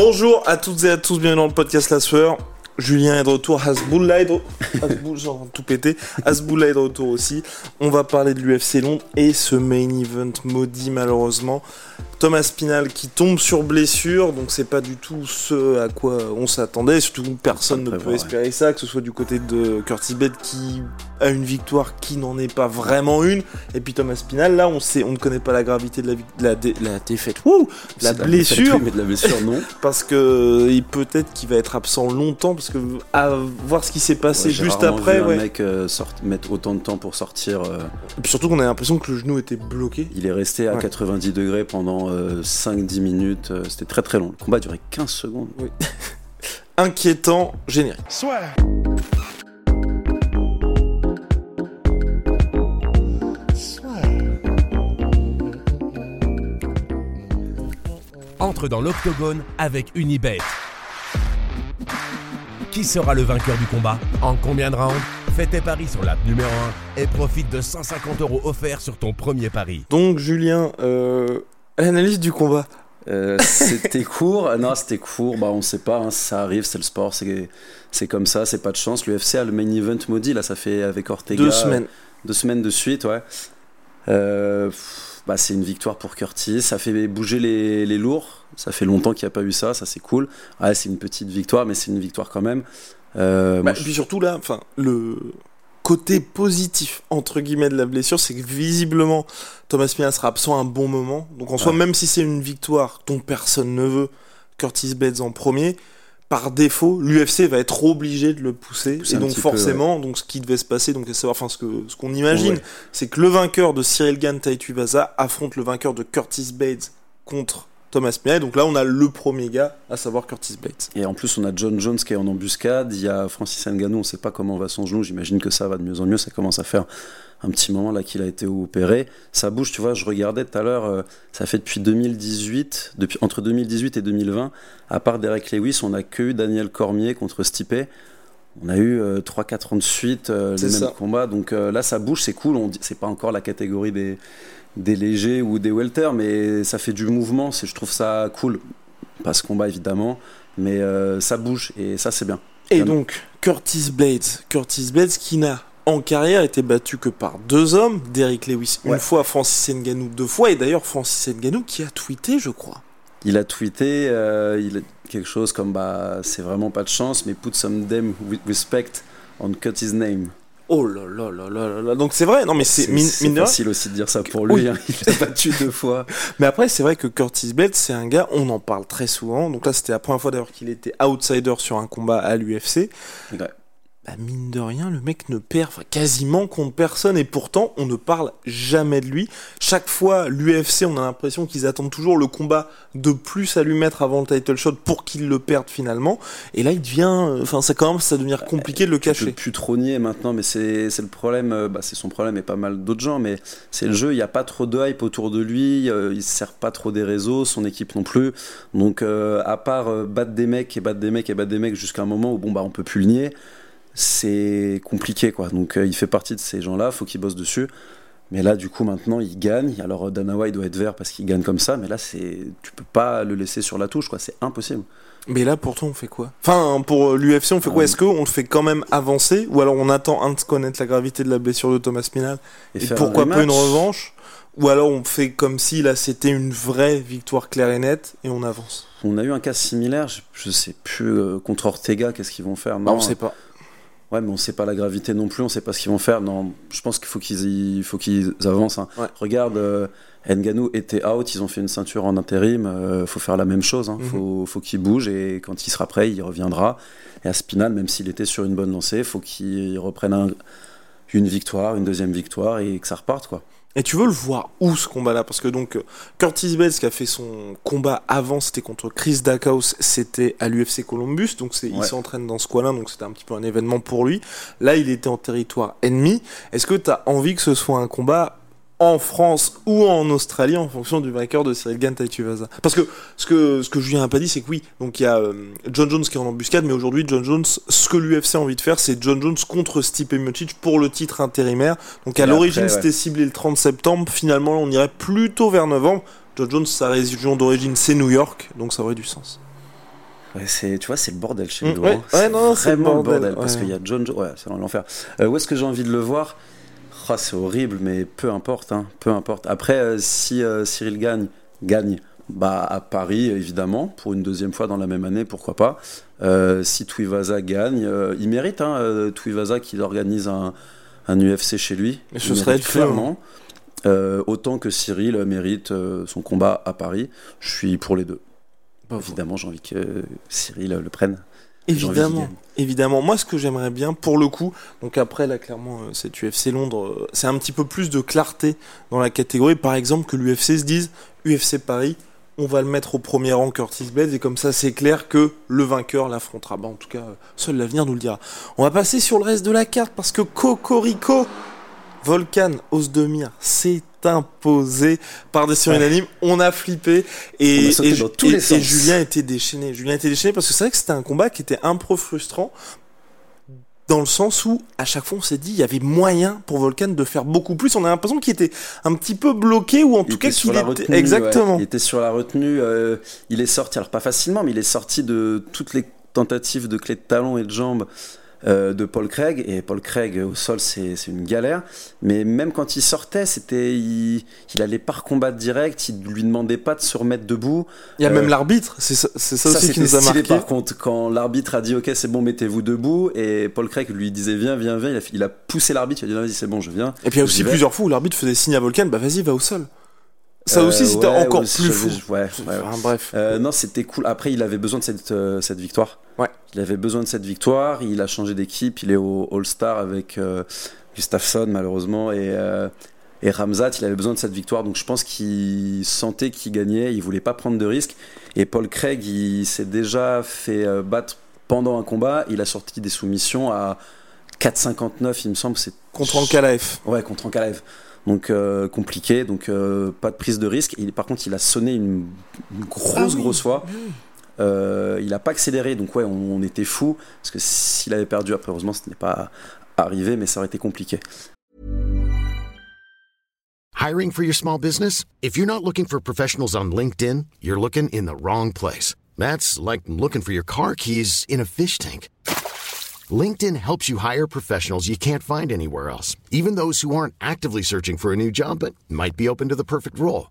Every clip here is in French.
Bonjour à toutes et à tous, bienvenue dans le podcast La Sueur. Julien est de retour, Hasbullah est de Hasbullah, genre tout pété. Hasbullah est de retour aussi. On va parler de l'UFC Londres et ce main event maudit malheureusement. Thomas Spinal qui tombe sur blessure, donc c'est pas du tout ce à quoi on s'attendait. Surtout personne ne peut espérer ça, que ce soit du côté de Curtis Bed qui a une victoire qui n'en est pas vraiment une, et puis Thomas Spinal, là on sait, on ne connaît pas la gravité de la, la, la défaite, la blessure, mais de la blessure non, parce que peut-être qu'il va être absent longtemps, parce que à voir ce qui s'est passé Ouais, juste après, vu un ouais. mec euh, sort- mettre autant de temps pour sortir. euh, Et puis surtout qu'on a l'impression que le genou était bloqué. il est resté à Ouais. 90 degrés pendant euh, 5-10 minutes. euh, C'était très très long. Le combat a duré 15 secondes. Inquiétant, générique. entre dans l'octogone avec Unibet. Qui sera le vainqueur du combat En combien de rounds Fais tes paris sur l'app numéro 1 et profite de 150 euros offerts sur ton premier pari. Donc Julien, euh, l'analyse du combat. Euh, c'était court. Non, c'était court. Bah, on sait pas. hein, ça arrive. C'est le sport. C'est c'est comme ça. C'est pas de chance. L'UFC a le main event maudit. Là, ça fait avec Ortega. Deux semaines. Deux semaines de suite, ouais. Euh, pff, bah, c'est une victoire pour Curtis. Ça fait bouger les, les lourds. Ça fait longtemps qu'il n'y a pas eu ça. Ça, c'est cool. Ouais, c'est une petite victoire, mais c'est une victoire quand même. Euh, Bah, moi, et puis surtout là, enfin, le côté positif entre guillemets de la blessure, c'est que visiblement Thomas Pina sera absent un bon moment. Donc en soi, même si c'est une victoire dont personne ne veut, Curtis Bates en premier, par défaut, l'UFC va être obligé de le pousser. Et donc peu, forcément, donc ce qui devait se passer, donc à savoir, enfin ce que ce qu'on imagine, Ouais. c'est que le vainqueur de Cyril Gann Taituivasa affronte le vainqueur de Curtis Bates contre Thomas. Et donc là, on a le premier gars, à savoir Curtis Bates. Et en plus, on a John Jones qui est en embuscade. Il y a Francis Ngannou, on ne sait pas comment va son genou. J'imagine que ça va de mieux en mieux. Ça commence à faire un petit moment là qu'il a été opéré. Ça bouge, tu vois. Je regardais tout à l'heure. euh, ça fait depuis 2018, depuis entre 2018 et 2020. À part Derek Lewis, on a que eu Daniel Cormier contre Stipe. On a eu euh, 3-4 ans de suite euh, mêmes ça. combats. Donc euh, là, ça bouge, c'est cool. On dit, c'est pas encore la catégorie des des légers ou des welter, mais ça fait du mouvement. C'est, je trouve ça cool. Pas ce combat évidemment, mais euh, ça bouge et ça c'est bien. Et donc, Curtis Blades. Curtis Blades qui n'a en carrière été battu que par deux hommes, Derrick Lewis une Ouais. fois, Francis Ngannou deux fois, et d'ailleurs Francis Ngannou qui a tweeté, je crois. Il a tweeté, euh, il a quelque chose comme bah c'est vraiment pas de chance, mais put some damn respect on cut his name. Oh là là là là là là. Donc c'est vrai, non mais c'est C'est facile aussi de dire ça pour Oui. lui. hein. Il a battu deux fois. Mais après, c'est vrai que Curtis Blades, c'est un gars, on en parle très souvent. Donc là, c'était la première fois d'ailleurs qu'il était outsider sur un combat à l'UFC. Ouais. Bah, mine de rien, le mec ne perd enfin, quasiment contre personne et pourtant on ne parle jamais de lui. Chaque fois, l'UFC, on a l'impression qu'ils attendent toujours le combat de plus à lui mettre avant le title shot pour qu'il le perde finalement. Et là, il devient, euh, enfin, ça commence à devenir compliqué de le Je peux cacher. plus trop nier maintenant, mais c'est le problème. euh, Bah, c'est son problème et pas mal d'autres gens, mais c'est le jeu. Il n'y a pas trop de hype autour de lui. euh, il se sert pas trop des réseaux, son équipe non plus. Donc, euh, à part battre des mecs et battre des mecs et battre des mecs jusqu'à un moment où bon bah on peut plus le nier, c'est compliqué quoi. Donc, euh, il fait partie de ces gens-là. Faut qu'il bosse dessus. Mais là, du coup, maintenant, il gagne. Alors, Dana White doit être vert parce qu'il gagne comme ça. Mais là, c'est, tu peux pas le laisser sur la touche, quoi. C'est impossible. Mais là, pourtant, on fait quoi? Enfin, pour l'UFC, on fait quoi? Ah. Est-ce qu'on le fait quand même avancer Ou alors on attend un de connaître la gravité de la blessure de Thomas Pinal Et, pourquoi un pas une revanche? Ou alors on fait comme si là c'était une vraie victoire claire et nette et on avance? On a eu un cas similaire. Je, je sais plus euh, contre Ortega. Qu'est-ce qu'ils vont faire? Bah, On sait pas. Ouais, mais on sait pas la gravité non plus, on sait pas ce qu'ils vont faire. Non, je pense qu'il faut qu'ils y- faut qu'ils avancent. hein. Ouais. Regarde, euh, Ngannou était out, ils ont fait une ceinture en intérim. euh, faut faire la même chose. Hein. Mhm. Faut, faut qu'il bouge et quand il sera prêt, il reviendra. Et à Spinal, même s'il était sur une bonne lancée, faut qu'il reprenne un- une victoire, une deuxième victoire et que ça reparte quoi. Et tu veux le voir où ce combat-là? Parce que donc Curtis Bates qui a fait son combat avant, c'était contre Chris Dackhouse, c'était à l'UFC Columbus, donc c'est, il s'entraîne dans ce coin-là, donc c'était un petit peu un événement pour lui. Là, il était en territoire ennemi. Est-ce que tu as envie que ce soit un combat en France ou en Australie en fonction du vainqueur de Cyril Gann Taituvasa Parce que ce que ce que Julien a pas dit, c'est que oui, donc il y a euh, John Jones qui est en embuscade, mais aujourd'hui John Jones, ce que l'UFC a envie de faire, c'est John Jones contre Stipe Miocic pour le titre intérimaire. Donc à Et l'origine ouais. c'était ciblé le 30 septembre, finalement on irait plutôt vers novembre. John Jones, sa région d'origine c'est New York, donc ça aurait du sens. Ouais, c'est, tu vois, c'est le bordel chez Mm, nous. ouais, hein. ouais, non, c'est le vraiment le bordel. Parce qu'il y a John Jones. Ouais, c'est dans l'enfer. Euh, où est-ce que j'ai envie de le voir? Ah, C'est horrible, mais peu importe. hein, peu importe. Après, euh, si euh, Cyril gagne, gagne bah, à Paris, évidemment, pour une deuxième fois dans la même année, pourquoi pas. Euh, si Tuivasa gagne, il mérite, hein, Tuivasa, qu'il organise un, un UFC chez lui. Mais ce serait clairement. Autant que Cyril mérite son combat à Paris. Je suis pour les deux. Évidemment, j'ai envie que Cyril le prenne. Évidemment, évidemment. Moi, ce que j'aimerais bien, pour le coup, donc après, là, clairement, euh, cet UFC Londres, euh, c'est un petit peu plus de clarté dans la catégorie. Par exemple, que l'UFC se dise, UFC Paris, on va le mettre au premier rang Curtis Blades, et comme ça, c'est clair que le vainqueur l'affrontera. Bah, en tout cas, seul l'avenir nous le dira. On va passer sur le reste de la carte, parce que Cocorico, Volcan, Osdemir, s'est imposé par décision Ouais. unanime. On a flippé et, a. Julien était déchaîné. Julien était déchaîné parce que c'est vrai que c'était un combat qui était un peu frustrant dans le sens où à chaque fois on s'est dit il y avait moyen pour Volcan de faire beaucoup plus. On a l'impression qu'il était un petit peu bloqué ou en Il tout cas qu'il sur la était retenue, exactement. ouais. Il était sur la retenue. euh, il est sorti, alors pas facilement, mais il est sorti de toutes les tentatives de clés de talon et de jambes euh, de Paul Craig. Et Paul Craig au sol, c'est une galère. Mais même quand il sortait, c'était il, il allait pas combattre direct. Il lui demandait pas de se remettre debout. Il y a Euh, même l'arbitre, c'est ça, c'est ça aussi qui c'était nous a stylé, marqué. Par contre, quand l'arbitre a dit OK, c'est bon, mettez-vous debout, et Paul Craig lui disait viens, viens, viens, il a, il a poussé l'arbitre. Il a dit vas-y, c'est bon, je viens. Et puis il y a aussi vais. plusieurs fois où l'arbitre faisait signe à Volcan, bah vas-y, va au sol. Ça Euh, aussi c'était ouais, encore plus fou. Ouais, ouais, ouais. Enfin, bref. Euh, non, c'était cool. Après, il avait besoin de cette, euh, cette victoire. Ouais. Il avait besoin de cette victoire. Il a changé d'équipe. Il est au All-Star avec euh, Gustafsson, malheureusement, et, euh, et Ramzat. Il avait besoin de cette victoire. Donc, je pense qu'il sentait qu'il gagnait. Il voulait pas prendre de risques. Et Paul Craig, il s'est déjà fait euh, battre pendant un combat. Il a sorti des soumissions à 4,59, il me semble. C'est Contre Ankalaev. Ouais, contre Ankalaev. Donc euh, compliqué, donc euh, pas de prise de risque. Il, par contre, il a sonné une, une grosse, Ah oui. grosse fois. Euh, il a pas accéléré, donc ouais, on, on était fou parce que s'il avait perdu, après heureusement, ce n'est pas arrivé, mais ça aurait été compliqué. Hiring for your small business? If you're not looking for professionals on LinkedIn, you're looking in the wrong place. That's like looking for your car keys in a fish tank. LinkedIn helps you hire professionals you can't find anywhere else, even those who aren't actively searching for a new job but might be open to the perfect role.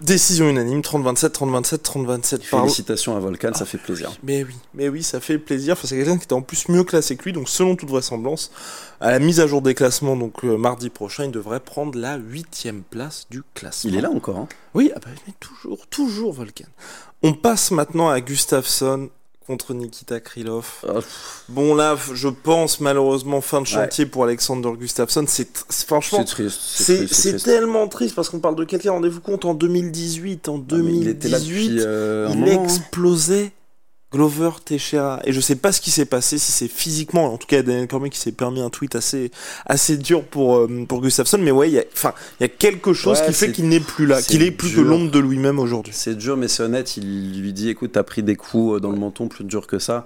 Décision unanime, 30-27, 30-27, 30-27 par Félicitations à Volcan, ça fait plaisir. Mais oui, mais oui, ça fait plaisir. Enfin, c'est quelqu'un qui était en plus mieux classé que lui, donc selon toute vraisemblance, à la mise à jour des classements, donc euh, mardi prochain, il devrait prendre la huitième place du classement. Il est là encore. Hein. Oui, ah bah, mais toujours, toujours Volcan. On passe maintenant à Gustafsson contre Nikita Krylov. Oh, Bon là, je pense malheureusement fin de chantier pour Alexander Gustafsson. C'est franchement, c'est tellement triste parce qu'on parle de quelqu'un. Rendez-vous compte en 2018, en Ah, mais il était là 2018 depuis euh, il hein. explosait Glover Teixeira et je sais pas ce qui s'est passé si c'est physiquement en tout cas Daniel Cormier qui s'est permis un tweet assez assez dur pour euh, pour Gustafsson mais ouais il y a enfin il y a quelque chose Ouais, qui fait c'est- qu'il n'est plus là c'est qu'il est plus que l'ombre de lui-même aujourd'hui C'est dur, mais c'est honnête. Il lui dit écoute, t'as pris des coups euh, dans le menton plus dur que ça.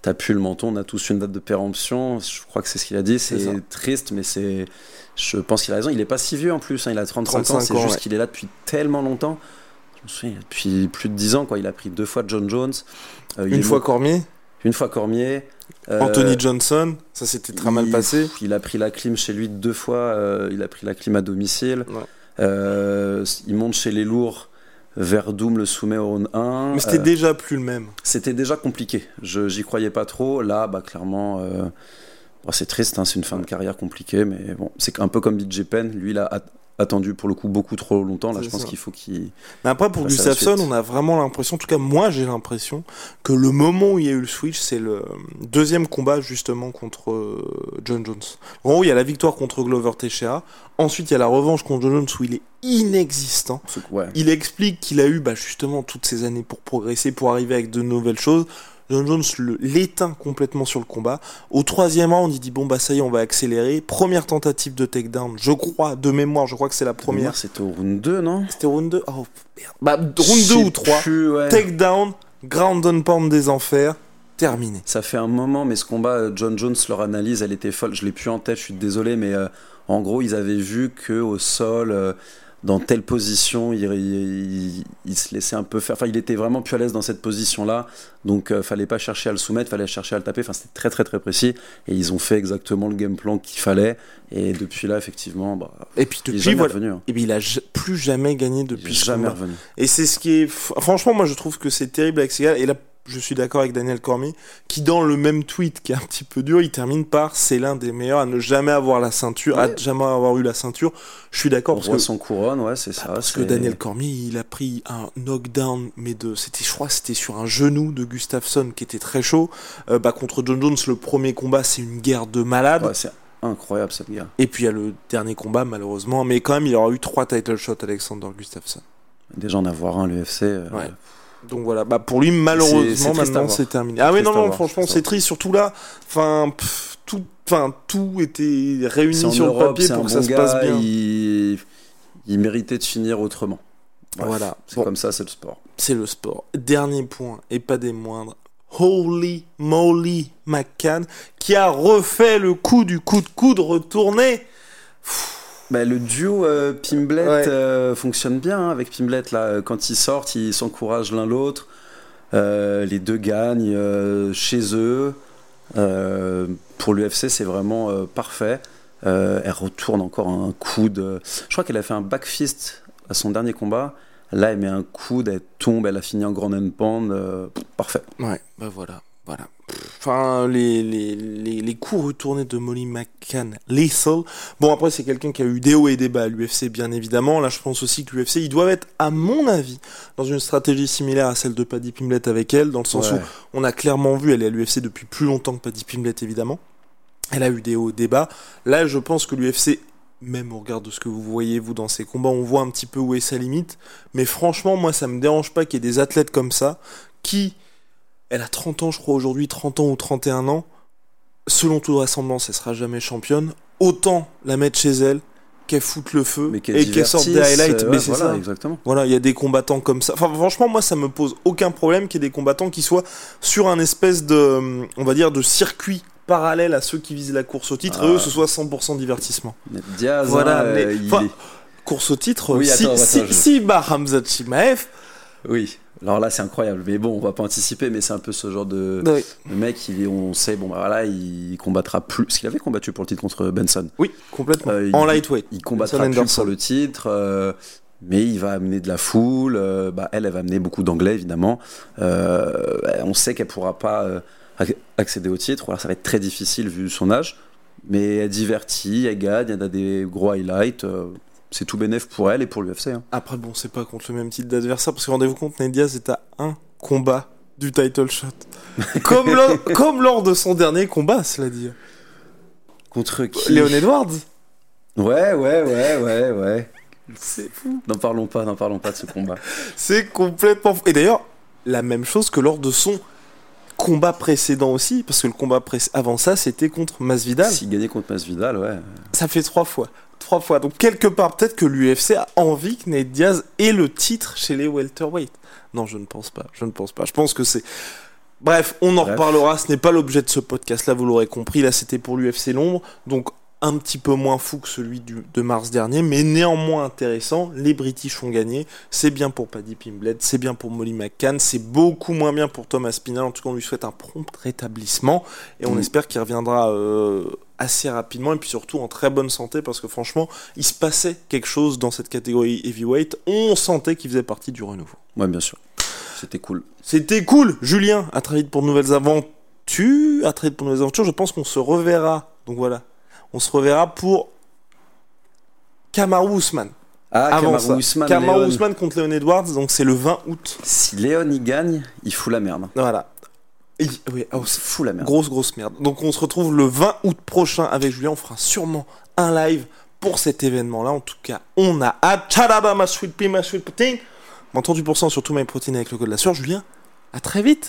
T'as pu le menton, on a tous une date de péremption. Je crois que c'est ce qu'il a dit. C'est. C'est triste, mais c'est. Je pense qu'il a raison. Il est pas si vieux en plus. hein, Il a 35, ans. 35 C'est ans, juste ouais. qu'il est là depuis tellement longtemps. Depuis plus de 10 ans, quoi. Il a pris deux fois John Jones. Euh, une fois Cormier une fois Cormier. Euh, Anthony Johnson ça s'était très mal passé Il a pris la clim chez lui deux fois. euh, il a pris la clim à domicile. Ouais. Il monte chez les lourds. Verdoum le soumet au round 1. mais c'était déjà plus le même c'était déjà compliqué. Je j'y croyais pas trop. Là, bah clairement, Bon, c'est triste, hein, c'est une fin de carrière compliquée, mais bon, c'est un peu comme BJ Penn. Lui, il a attendu pour le coup beaucoup trop longtemps. Là, je pense qu'il faut qu'il. Mais après, pour Gustafsson, on a vraiment l'impression, en tout cas moi j'ai l'impression, que le moment où il y a eu le switch, c'est le deuxième combat justement contre euh, John Jones. En gros, il y a la victoire contre Glover Teixeira, ensuite il y a la revanche contre John Jones où il est inexistant. Ouais. Il explique qu'il a eu bah, justement toutes ces années pour progresser, pour arriver avec de nouvelles choses. John Jones l'éteint complètement sur le combat. Au troisième round, il dit bon bah ça y est, on va accélérer. Première tentative de takedown, je crois, de mémoire, je crois que c'est la Première, c'était au round 2, non? C'était round 2 Oh merde. Bah round Je 2 sais ou 3. plus, ouais. Takedown, ground and pound des enfers, terminé. Ça fait un moment, mais ce combat, euh, John Jones, leur analyse, elle était folle. Je l'ai plus en tête, je suis désolé, mais euh, en gros, ils avaient vu que au sol, euh, dans telle position, il, il- il se laissait un peu faire. Enfin, il était vraiment plus à l'aise dans cette position-là. Donc, euh, fallait pas chercher à le soumettre, fallait chercher à le taper. Enfin, c'était très, très, très précis. Et ils ont fait exactement le game plan qu'il fallait. Et depuis là, effectivement, bah, Et puis il est depuis, jamais voilà. revenu. hein. Et puis il a plus jamais gagné Il depuis est ce jamais revenu. Et c'est ce qui est. Franchement, moi je trouve que c'est terrible avec ces gars. Et là, je suis d'accord avec Daniel Cormier, qui dans le même tweet qui est un petit peu dur, il termine par c'est l'un des meilleurs à ne jamais avoir la ceinture, à jamais avoir eu la ceinture. Je suis d'accord parce que. son couronne, ouais, c'est Ah, ça. parce que Daniel Cormier, il a pris un knockdown, mais de, c'était, je crois, que c'était sur un genou de Gustafsson qui était très chaud. Euh, bah, contre John Jones, le premier combat, c'est une guerre de malade. Ouais, c'est incroyable, cette guerre. Et puis il y a le dernier combat, malheureusement. Mais quand même, il aura eu trois title shots, Alexander Gustafsson. Déjà en avoir un, l'UFC. euh, Ouais. Donc voilà, bah pour lui malheureusement maintenant c'est terminé. Ah oui Triste non non franchement c'est triste surtout là. Enfin pff, tout enfin tout était réuni sur le papier pour que bon ça se passe gars, bien. Il... il méritait de finir autrement. Bref, Voilà. C'est Bon. comme ça, c'est le sport. C'est le sport. Dernier point et pas des moindres. Holy moly McCann qui a refait le coup du coup de coude retourné. Bah, le duo euh, Pimblet Ouais. euh, fonctionne bien hein, avec Pimblet. Là, euh, quand ils sortent, ils s'encouragent l'un l'autre. Euh, les deux gagnent chez eux. Pour l'UFC, c'est vraiment parfait. Elle retourne encore un coude. euh, Je crois qu'elle a fait un back fist à son dernier combat. Là, elle met un coude, elle tombe, elle a fini en grand and pound. euh, parfait. Ouais, bah voilà, voilà. Enfin, les, les, les, les coups retournés de Molly McCann, lethal. Bon, après, c'est quelqu'un qui a eu des hauts et des bas à l'UFC, bien évidemment. Là, je pense aussi que l'UFC, ils doivent être, à mon avis, dans une stratégie similaire à celle de Paddy Pimblett avec elle, dans le sens Ouais. où on a clairement vu, elle est à l'UFC depuis plus longtemps que Paddy Pimblett, évidemment. Elle a eu des hauts et des bas. Là, je pense que l'UFC, même au regard de ce que vous voyez, vous, dans ces combats, on voit un petit peu où est sa limite. Mais franchement, moi, ça me dérange pas qu'il y ait des athlètes comme ça, qui, elle a 30 ans, je crois, aujourd'hui, 30 ans ou 31 ans. Selon toute vraisemblance, elle sera jamais championne. Autant la mettre chez elle, qu'elle foute le feu Mais et qu'elle sorte des highlights. euh, mais ouais, c'est voilà, ça. exactement. Voilà, il y a des combattants comme ça. Enfin, franchement, moi, ça me pose aucun problème qu'il y ait des combattants qui soient sur un espèce de, on va dire, de circuit parallèle à ceux qui visent la course au titre, et Ah. eux, ce soit 100% divertissement. Diaz, Voilà, hein, euh, mais- il est- Course au titre, Oui, si, attends, attends, si, je- si bat Hamza Chimaev, Oui, alors là c'est incroyable, mais bon, on va pas anticiper, mais c'est un peu ce genre de, oui, de mec, il est, on sait, bon bah voilà, il combattra plus, parce qu'il avait combattu pour le titre contre Benson. oui, complètement. Euh, en lightweight. Il combattra Benson plus pour le titre, euh, mais il va amener de la foule, euh, bah, elle, elle va amener beaucoup d'anglais évidemment. On sait qu'elle pourra pas ac- accéder au titre, voilà, ça va être très difficile vu son âge, mais elle divertit, elle gagne, elle a des gros highlights. C'est tout bénef pour elle et pour l'UFC. Hein. Après, bon, c'est pas contre le même type d'adversaire, parce que rendez-vous compte, Ned Diaz est à un combat du title shot. comme, lors, comme lors de son dernier combat, cela dit. Contre qui? Léon Edwards Ouais, ouais, ouais, ouais, ouais. C'est fou. N'en parlons pas, n'en parlons pas de ce combat. C'est complètement fou. Et d'ailleurs, la même chose que lors de son combat précédent aussi, parce que le combat avant ça, c'était contre Masvidal. S'il gagnait contre Masvidal, ouais. Ça fait trois fois. Trois fois. Donc, quelque part, peut-être que l'UFC a envie que Nate Diaz ait le titre chez les welterweight. Non, je ne pense pas. Je ne pense pas. Je pense que c'est. Bref, on en Bref. reparlera. Ce n'est pas l'objet de ce podcast-là, vous l'aurez compris. Là, c'était pour l'UFC Londres. Donc, un petit peu moins fou que celui du- de mars dernier, mais néanmoins intéressant. Les British ont gagné. C'est bien pour Paddy Pimblett, c'est bien pour Molly McCann, c'est beaucoup moins bien pour Thomas Spinal. En tout cas, on lui souhaite un prompt rétablissement et on Mm. espère qu'il reviendra euh, assez rapidement et puis surtout en très bonne santé parce que franchement, il se passait quelque chose dans cette catégorie heavyweight. On sentait qu'il faisait partie du renouveau. Ouais, bien sûr. C'était cool. C'était cool, Julien. À très vite pour de nouvelles aventures. à trade pour nouvelles aventures. Je pense qu'on se reverra. Donc voilà, on se reverra pour Kamaru Usman. Ah, Avant Kamaru ça, Usman, Kamaru Léon. Usman contre Leon Edwards, donc c'est le 20 août. Si Léon y gagne, il fout la merde. Voilà. Oui, oh, Il c'est fout la merde. grosse grosse merde. Donc on se retrouve le 20 août prochain avec Julien. On fera sûrement un live pour cet événement-là. En tout cas, on a hâte. Tchadaba, ma sweet pea, ma sweet protein. Moins 38% sur tout my protein avec le code de la sueur. Julien, à très vite.